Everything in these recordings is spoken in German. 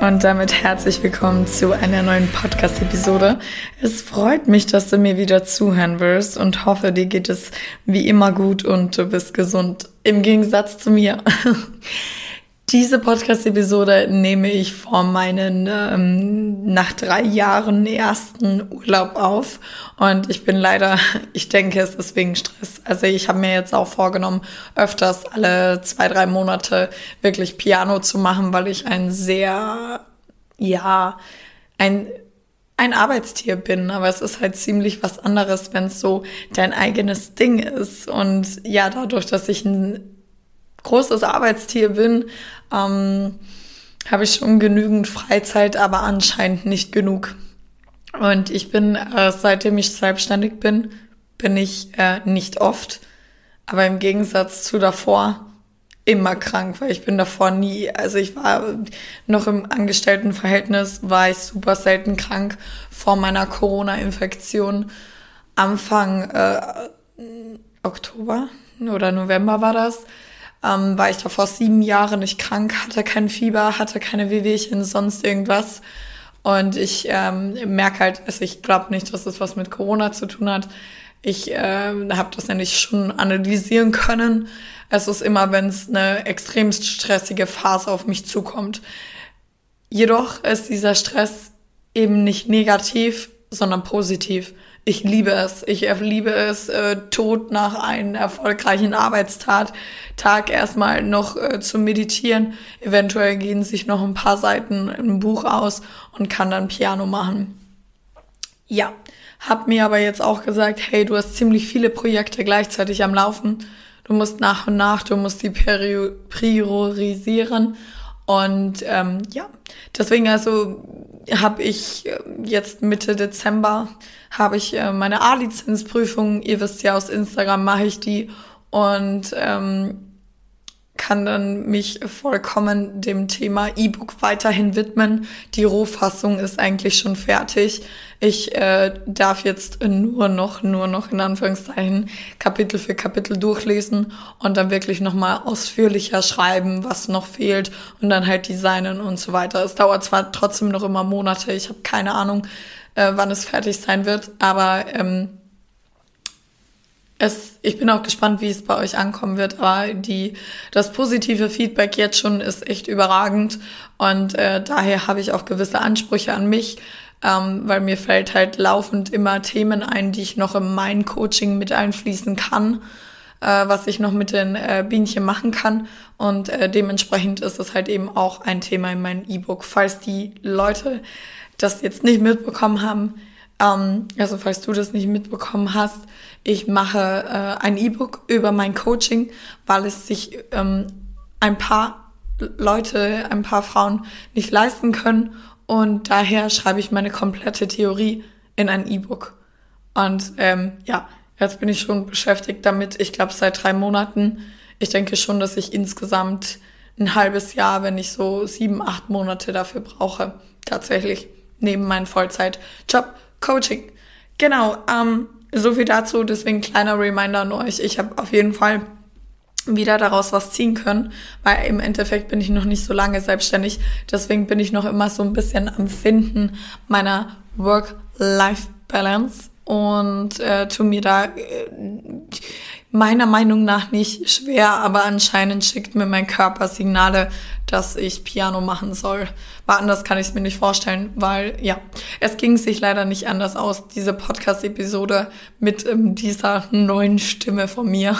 Und damit herzlich willkommen zu einer neuen Podcast-Episode. Es freut mich, dass du mir wieder zuhören wirst und hoffe, dir geht es wie immer gut und du bist gesund. Im Gegensatz zu mir. Diese Podcast-Episode nehme ich vor meinen ähm, nach drei Jahren ersten Urlaub auf und ich bin leider, ich denke, es ist wegen Stress. Also ich habe mir jetzt auch vorgenommen, öfters alle zwei, drei Monate wirklich Piano zu machen, weil ich ein sehr, ja, ein ein Arbeitstier bin, aber es ist halt ziemlich was anderes, wenn es so dein eigenes Ding ist. Und ja, dadurch, dass ich ein großes Arbeitstier bin, ähm, habe ich schon genügend Freizeit, aber anscheinend nicht genug. Und ich bin, äh, seitdem ich selbstständig bin, bin ich äh, nicht oft, aber im Gegensatz zu davor immer krank, weil ich bin davor nie, also ich war noch im Angestelltenverhältnis, war ich super selten krank vor meiner Corona-Infektion. Anfang äh, Oktober oder November war das ähm, war ich davor sieben Jahre nicht krank, hatte kein Fieber, hatte keine Wehwehchen, sonst irgendwas. Und ich ähm, merke halt, also ich glaube nicht, dass es was mit Corona zu tun hat. Ich äh, habe das nämlich schon analysieren können. Es ist immer, wenn es eine extrem stressige Phase auf mich zukommt. Jedoch ist dieser Stress eben nicht negativ, sondern positiv. Ich liebe es. Ich liebe es, äh, tot nach einem erfolgreichen Arbeitstag Tag erstmal noch äh, zu meditieren. Eventuell gehen sich noch ein paar Seiten im Buch aus und kann dann Piano machen. Ja, hab mir aber jetzt auch gesagt, hey, du hast ziemlich viele Projekte gleichzeitig am Laufen. Du musst nach und nach, du musst die priorisieren. Und ähm, ja, deswegen also habe ich äh, jetzt Mitte Dezember habe ich äh, meine A-Lizenzprüfung. Ihr wisst ja, aus Instagram mache ich die und ähm, kann dann mich vollkommen dem Thema E-Book weiterhin widmen. Die Rohfassung ist eigentlich schon fertig. Ich äh, darf jetzt nur noch, nur noch in Anführungszeichen Kapitel für Kapitel durchlesen und dann wirklich nochmal ausführlicher schreiben, was noch fehlt und dann halt designen und so weiter. Es dauert zwar trotzdem noch immer Monate, ich habe keine Ahnung, äh, wann es fertig sein wird, aber ähm, es, ich bin auch gespannt, wie es bei euch ankommen wird, aber die, das positive Feedback jetzt schon ist echt überragend und äh, daher habe ich auch gewisse Ansprüche an mich, ähm, weil mir fällt halt laufend immer Themen ein, die ich noch in mein Coaching mit einfließen kann, äh, was ich noch mit den äh, Bienchen machen kann und äh, dementsprechend ist es halt eben auch ein Thema in meinem E-Book. Falls die Leute das jetzt nicht mitbekommen haben, ähm, also falls du das nicht mitbekommen hast, ich mache äh, ein E-Book über mein Coaching, weil es sich ähm, ein paar Leute, ein paar Frauen nicht leisten können. Und daher schreibe ich meine komplette Theorie in ein E-Book. Und ähm, ja, jetzt bin ich schon beschäftigt damit. Ich glaube seit drei Monaten. Ich denke schon, dass ich insgesamt ein halbes Jahr, wenn ich so sieben, acht Monate dafür brauche. Tatsächlich. Neben meinem Vollzeitjob Coaching. Genau. Ähm, so viel dazu, deswegen kleiner Reminder an euch. Ich habe auf jeden Fall wieder daraus was ziehen können, weil im Endeffekt bin ich noch nicht so lange selbstständig. Deswegen bin ich noch immer so ein bisschen am Finden meiner Work-Life-Balance und äh, tu mir da äh, meiner Meinung nach nicht schwer, aber anscheinend schickt mir mein Körper Signale, dass ich Piano machen soll. Aber anders kann ich es mir nicht vorstellen, weil ja, es ging sich leider nicht anders aus, diese Podcast-Episode mit ähm, dieser neuen Stimme von mir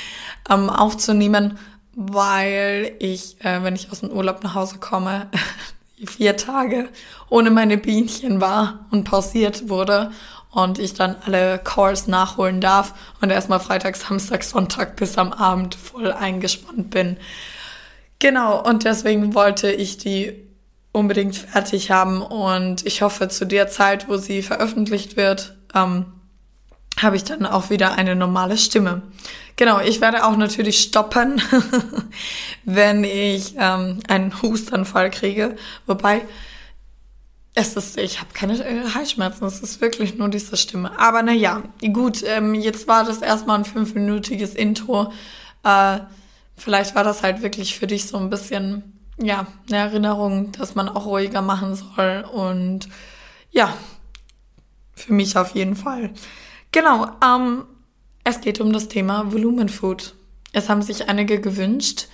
ähm, aufzunehmen, weil ich, äh, wenn ich aus dem Urlaub nach Hause komme, vier Tage ohne meine Bienchen war und pausiert wurde und ich dann alle Calls nachholen darf und erstmal Freitag, Samstag, Sonntag bis am Abend voll eingespannt bin. Genau, und deswegen wollte ich die unbedingt fertig haben und ich hoffe zu der Zeit, wo sie veröffentlicht wird, ähm, habe ich dann auch wieder eine normale Stimme. Genau, ich werde auch natürlich stoppen, wenn ich ähm, einen Hustanfall kriege. Wobei, es ist, ich habe keine äh, Halsschmerzen, es ist wirklich nur diese Stimme. Aber naja, gut, ähm, jetzt war das erstmal ein fünfminütiges Intro. Äh, vielleicht war das halt wirklich für dich so ein bisschen, ja, eine Erinnerung, dass man auch ruhiger machen soll. Und ja, für mich auf jeden Fall. Genau, ähm, es geht um das Thema Volumenfood. Es haben sich einige gewünscht.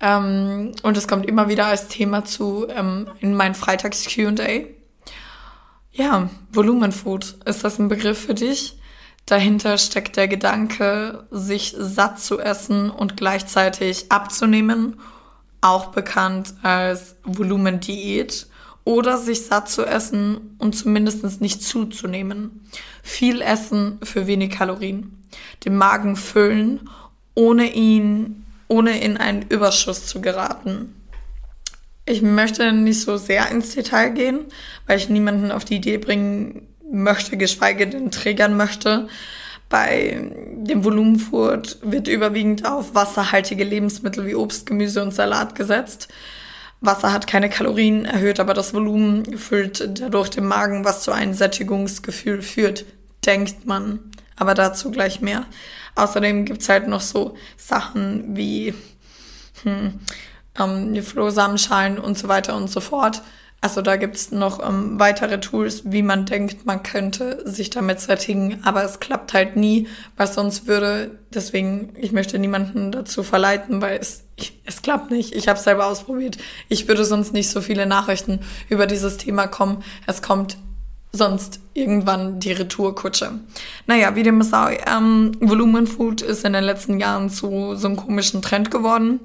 Ähm, und es kommt immer wieder als Thema zu ähm, in meinen Freitags QA. Ja, Volumenfood. Ist das ein Begriff für dich? Dahinter steckt der Gedanke, sich satt zu essen und gleichzeitig abzunehmen, auch bekannt als Volumendiät oder sich satt zu essen und zumindest nicht zuzunehmen. Viel essen für wenig Kalorien. Den Magen füllen, ohne ihn, ohne in einen Überschuss zu geraten. Ich möchte nicht so sehr ins Detail gehen, weil ich niemanden auf die Idee bringen möchte, geschweige denn triggern möchte. Bei dem Volumenfood wird überwiegend auf wasserhaltige Lebensmittel wie Obst, Gemüse und Salat gesetzt. Wasser hat keine Kalorien, erhöht aber das Volumen, füllt dadurch den Magen, was zu einem Sättigungsgefühl führt, denkt man. Aber dazu gleich mehr. Außerdem gibt's halt noch so Sachen wie hm, ähm, Flohsamenschalen und so weiter und so fort. Also da gibt's noch ähm, weitere Tools, wie man denkt, man könnte sich damit sättigen, aber es klappt halt nie, was sonst würde. Deswegen, ich möchte niemanden dazu verleiten, weil es, ich, es klappt nicht. Ich habe selber ausprobiert. Ich würde sonst nicht so viele Nachrichten über dieses Thema kommen. Es kommt sonst irgendwann die Retourkutsche. Naja, wie dem sei, ähm, Volumenfood ist in den letzten Jahren zu so einem komischen Trend geworden.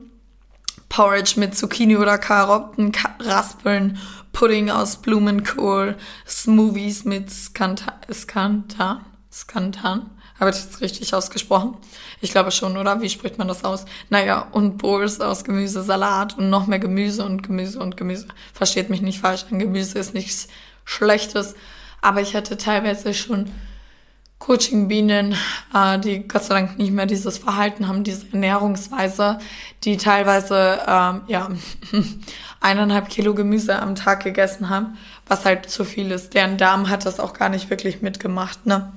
Porridge mit Zucchini oder Karotten, Raspeln Pudding aus Blumenkohl, Smoothies mit Skantan, Skantan, Skantan. Habe ich das richtig ausgesprochen? Ich glaube schon, oder? Wie spricht man das aus? Naja, und Bowls aus Gemüse, Salat und noch mehr Gemüse und Gemüse und Gemüse. Versteht mich nicht falsch, ein Gemüse ist nichts Schlechtes. Aber ich hatte teilweise schon Coaching-Bienen, äh, die Gott sei Dank nicht mehr dieses Verhalten haben, diese Ernährungsweise, die teilweise ähm, ja eineinhalb Kilo Gemüse am Tag gegessen haben, was halt zu viel ist. Deren Darm hat das auch gar nicht wirklich mitgemacht. Ne?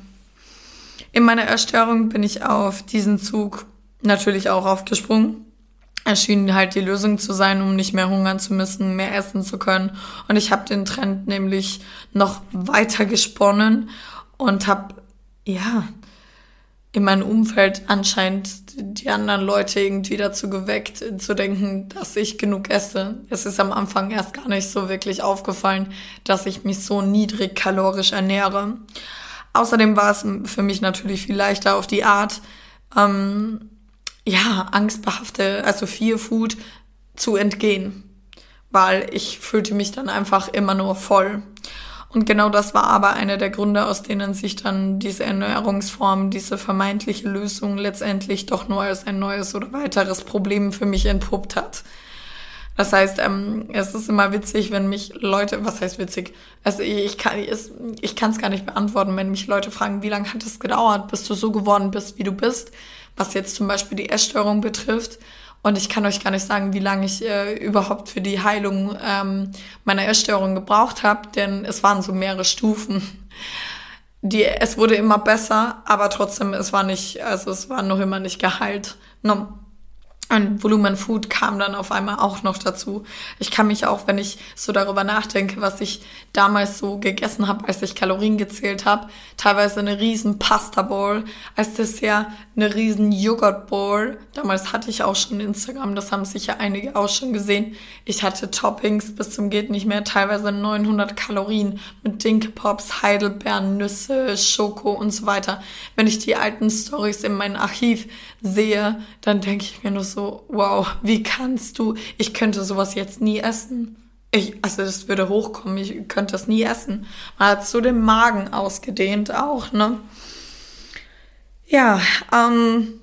In meiner Erstörung bin ich auf diesen Zug natürlich auch aufgesprungen. Erschien halt die Lösung zu sein, um nicht mehr hungern zu müssen, mehr essen zu können. Und ich habe den Trend nämlich noch weiter gesponnen und habe ja, in meinem Umfeld anscheinend die anderen Leute irgendwie dazu geweckt, zu denken, dass ich genug esse. Es ist am Anfang erst gar nicht so wirklich aufgefallen, dass ich mich so niedrig kalorisch ernähre. Außerdem war es für mich natürlich viel leichter auf die Art, ähm, ja, angstbehafte, also Fear Food zu entgehen, weil ich fühlte mich dann einfach immer nur voll. Und genau das war aber einer der Gründe, aus denen sich dann diese Ernährungsform, diese vermeintliche Lösung letztendlich doch nur als ein neues oder weiteres Problem für mich entpuppt hat. Das heißt, ähm, es ist immer witzig, wenn mich Leute, was heißt witzig? Also ich kann es ich kann es gar nicht beantworten, wenn mich Leute fragen, wie lange hat es gedauert, bis du so geworden bist, wie du bist, was jetzt zum Beispiel die Essstörung betrifft. Und ich kann euch gar nicht sagen, wie lange ich äh, überhaupt für die Heilung ähm, meiner Essstörung gebraucht habe, denn es waren so mehrere Stufen. Die, es wurde immer besser, aber trotzdem, es war nicht, also es war noch immer nicht geheilt. No. Und Volumen Food kam dann auf einmal auch noch dazu. Ich kann mich auch, wenn ich so darüber nachdenke, was ich damals so gegessen habe, als ich Kalorien gezählt habe, teilweise eine riesen Pasta Bowl, als Dessert eine riesen Joghurt Bowl. Damals hatte ich auch schon Instagram, das haben sicher einige auch schon gesehen. Ich hatte Toppings bis zum geht nicht mehr, teilweise 900 Kalorien mit Dinke Pops, Heidelbeeren, Nüsse, Schoko und so weiter. Wenn ich die alten Stories in meinem Archiv sehe, dann denke ich mir nur so, wow, wie kannst du, ich könnte sowas jetzt nie essen. Ich, also das würde hochkommen, ich könnte das nie essen. Man hat so den Magen ausgedehnt auch, ne? Ja, ähm,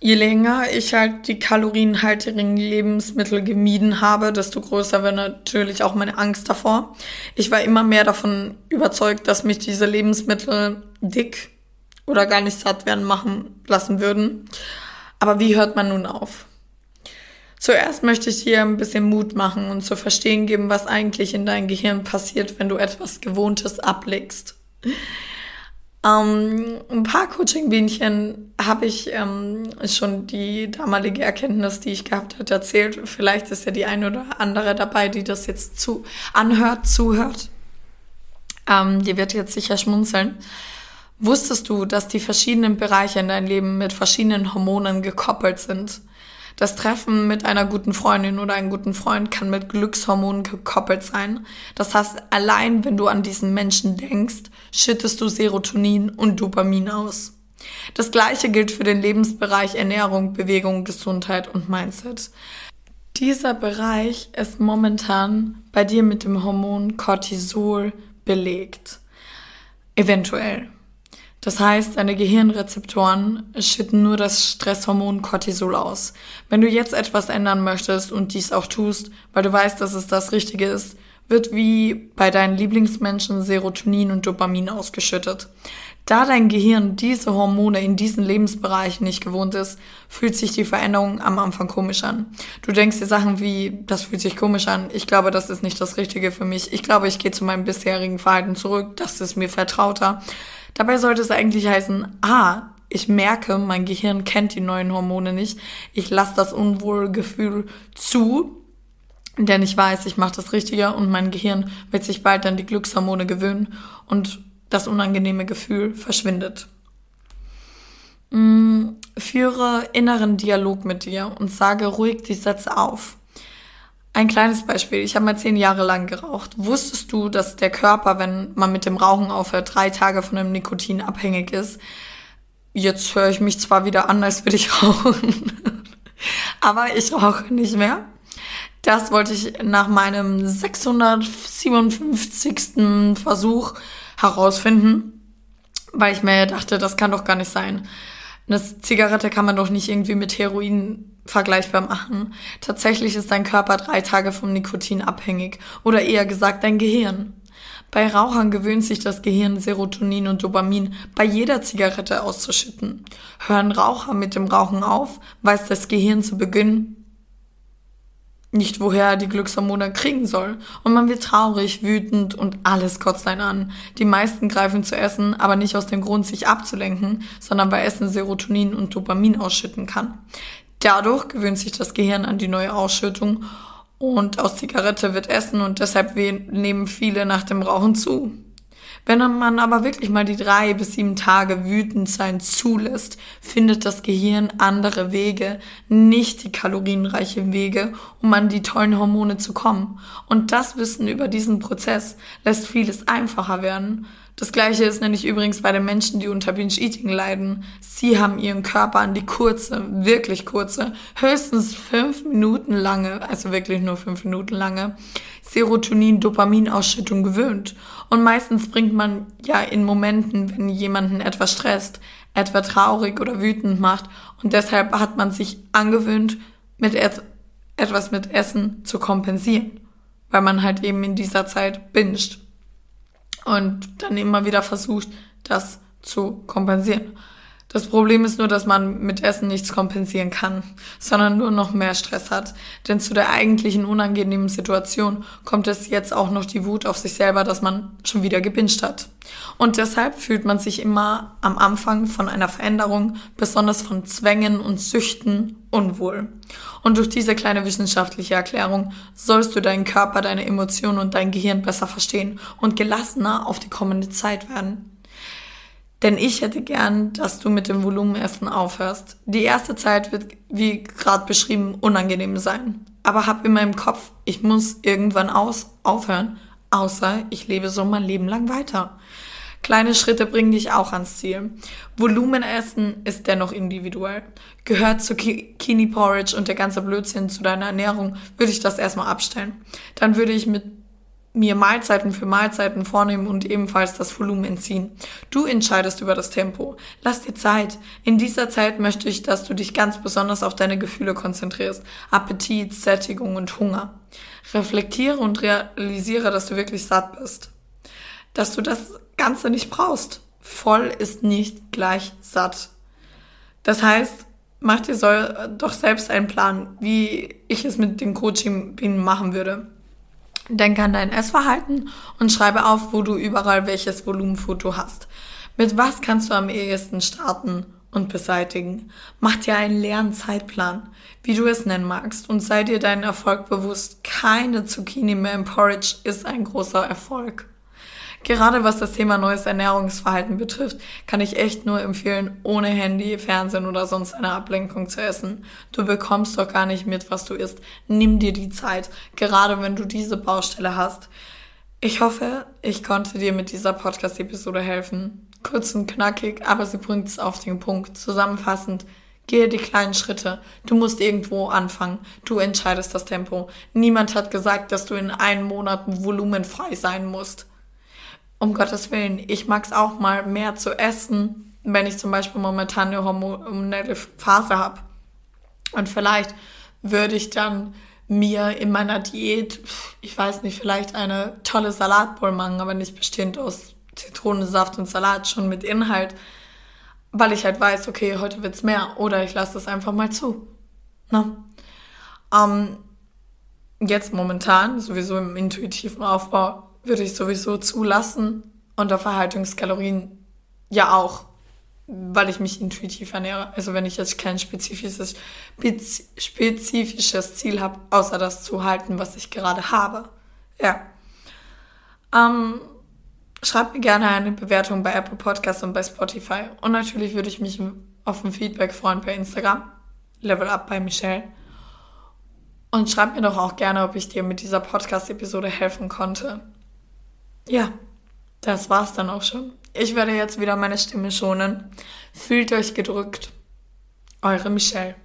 je länger ich halt die kalorienhaltigen Lebensmittel gemieden habe, desto größer wird natürlich auch meine Angst davor. Ich war immer mehr davon überzeugt, dass mich diese Lebensmittel dick oder gar nicht satt werden machen lassen würden. Aber wie hört man nun auf? Zuerst möchte ich dir ein bisschen Mut machen und zu verstehen geben, was eigentlich in deinem Gehirn passiert, wenn du etwas Gewohntes ablegst. Ähm, ein paar Coaching-Bienchen habe ich ähm, schon die damalige Erkenntnis, die ich gehabt habe, erzählt. Vielleicht ist ja die eine oder andere dabei, die das jetzt zu anhört, zuhört. Ähm, die wird jetzt sicher schmunzeln. Wusstest du, dass die verschiedenen Bereiche in deinem Leben mit verschiedenen Hormonen gekoppelt sind? Das Treffen mit einer guten Freundin oder einem guten Freund kann mit Glückshormonen gekoppelt sein. Das heißt, allein wenn du an diesen Menschen denkst, schüttest du Serotonin und Dopamin aus. Das gleiche gilt für den Lebensbereich Ernährung, Bewegung, Gesundheit und Mindset. Dieser Bereich ist momentan bei dir mit dem Hormon Cortisol belegt. Eventuell. Das heißt, deine Gehirnrezeptoren schütten nur das Stresshormon Cortisol aus. Wenn du jetzt etwas ändern möchtest und dies auch tust, weil du weißt, dass es das Richtige ist, wird wie bei deinen Lieblingsmenschen Serotonin und Dopamin ausgeschüttet. Da dein Gehirn diese Hormone in diesen Lebensbereichen nicht gewohnt ist, fühlt sich die Veränderung am Anfang komisch an. Du denkst dir Sachen wie, das fühlt sich komisch an, ich glaube, das ist nicht das Richtige für mich, ich glaube, ich gehe zu meinem bisherigen Verhalten zurück, das ist mir vertrauter. Dabei sollte es eigentlich heißen, ah, ich merke, mein Gehirn kennt die neuen Hormone nicht. Ich lasse das Unwohlgefühl zu, denn ich weiß, ich mache das Richtige und mein Gehirn wird sich bald an die Glückshormone gewöhnen und das unangenehme Gefühl verschwindet. Mm, führe inneren Dialog mit dir und sage ruhig die Sätze auf. Ein kleines Beispiel. Ich habe mal zehn Jahre lang geraucht. Wusstest du, dass der Körper, wenn man mit dem Rauchen aufhört, drei Tage von dem Nikotin abhängig ist? Jetzt höre ich mich zwar wieder an, als würde ich rauchen. Aber ich rauche nicht mehr. Das wollte ich nach meinem 657. Versuch herausfinden, weil ich mir dachte, das kann doch gar nicht sein. Eine Zigarette kann man doch nicht irgendwie mit Heroin vergleichbar machen. Tatsächlich ist dein Körper drei Tage vom Nikotin abhängig oder eher gesagt dein Gehirn. Bei Rauchern gewöhnt sich das Gehirn Serotonin und Dopamin bei jeder Zigarette auszuschütten. Hören Raucher mit dem Rauchen auf, weiß das Gehirn zu Beginn nicht, woher er die Glückshormone kriegen soll. Und man wird traurig, wütend und alles kotzt einen an. Die meisten greifen zu Essen, aber nicht aus dem Grund, sich abzulenken, sondern weil Essen Serotonin und Dopamin ausschütten kann. Dadurch gewöhnt sich das Gehirn an die neue Ausschüttung und aus Zigarette wird Essen und deshalb nehmen viele nach dem Rauchen zu. Wenn man aber wirklich mal die drei bis sieben Tage wütend sein zulässt, findet das Gehirn andere Wege, nicht die kalorienreichen Wege, um an die tollen Hormone zu kommen. Und das Wissen über diesen Prozess lässt vieles einfacher werden. Das gleiche ist nämlich übrigens bei den Menschen, die unter Binge-Eating leiden. Sie haben ihren Körper an die kurze, wirklich kurze, höchstens fünf Minuten lange, also wirklich nur fünf Minuten lange, Serotonin-Dopaminausschüttung gewöhnt. Und meistens bringt man ja in Momenten, wenn jemanden etwas stresst, etwa traurig oder wütend macht. Und deshalb hat man sich angewöhnt, mit et etwas mit Essen zu kompensieren. Weil man halt eben in dieser Zeit binscht und dann immer wieder versucht, das zu kompensieren. Das Problem ist nur, dass man mit Essen nichts kompensieren kann, sondern nur noch mehr Stress hat. Denn zu der eigentlichen unangenehmen Situation kommt es jetzt auch noch die Wut auf sich selber, dass man schon wieder gebinscht hat. Und deshalb fühlt man sich immer am Anfang von einer Veränderung, besonders von Zwängen und Süchten, unwohl. Und durch diese kleine wissenschaftliche Erklärung sollst du deinen Körper, deine Emotionen und dein Gehirn besser verstehen und gelassener auf die kommende Zeit werden. Denn ich hätte gern, dass du mit dem Volumenessen aufhörst. Die erste Zeit wird, wie gerade beschrieben, unangenehm sein. Aber hab immer im Kopf, ich muss irgendwann aus, aufhören. Außer ich lebe so mein Leben lang weiter. Kleine Schritte bringen dich auch ans Ziel. Volumenessen ist dennoch individuell. Gehört zu Kini Porridge und der ganze Blödsinn zu deiner Ernährung, würde ich das erstmal abstellen. Dann würde ich mit mir Mahlzeiten für Mahlzeiten vornehmen und ebenfalls das Volumen entziehen. Du entscheidest über das Tempo. Lass dir Zeit. In dieser Zeit möchte ich, dass du dich ganz besonders auf deine Gefühle konzentrierst. Appetit, Sättigung und Hunger. Reflektiere und realisiere, dass du wirklich satt bist. Dass du das Ganze nicht brauchst. voll ist nicht gleich satt. Das heißt, mach dir so, doch selbst einen Plan, wie ich es mit dem Coaching machen würde. Denk an dein Essverhalten und schreibe auf, wo du überall welches Volumenfoto hast. Mit was kannst du am ehesten starten und beseitigen? Mach dir einen leeren Zeitplan, wie du es nennen magst, und sei dir deinen Erfolg bewusst. Keine Zucchini mehr im Porridge ist ein großer Erfolg. Gerade was das Thema neues Ernährungsverhalten betrifft, kann ich echt nur empfehlen, ohne Handy, Fernsehen oder sonst eine Ablenkung zu essen. Du bekommst doch gar nicht mit, was du isst. Nimm dir die Zeit, gerade wenn du diese Baustelle hast. Ich hoffe, ich konnte dir mit dieser Podcast-Episode helfen. Kurz und knackig, aber sie bringt es auf den Punkt. Zusammenfassend, Gehe die kleinen Schritte. Du musst irgendwo anfangen. Du entscheidest das Tempo. Niemand hat gesagt, dass du in einem Monat volumenfrei sein musst um Gottes Willen, ich mag es auch mal mehr zu essen, wenn ich zum Beispiel momentan eine hormonelle Phase habe. Und vielleicht würde ich dann mir in meiner Diät, ich weiß nicht, vielleicht eine tolle Salatbowl machen, aber nicht bestehend aus Zitronensaft und Salat, schon mit Inhalt, weil ich halt weiß, okay, heute wird's mehr oder ich lasse das einfach mal zu. Ne? Ähm, jetzt momentan, sowieso im intuitiven Aufbau, würde ich sowieso zulassen. Unter Verhaltungskalorien ja auch, weil ich mich intuitiv ernähre. Also wenn ich jetzt kein spezifisches, spezifisches Ziel habe, außer das zu halten, was ich gerade habe. Ja. Ähm, schreibt mir gerne eine Bewertung bei Apple Podcasts und bei Spotify. Und natürlich würde ich mich auf ein Feedback freuen bei Instagram. Level Up bei Michelle. Und schreib mir doch auch gerne, ob ich dir mit dieser Podcast-Episode helfen konnte. Ja, das war's dann auch schon. Ich werde jetzt wieder meine Stimme schonen. Fühlt euch gedrückt. Eure Michelle.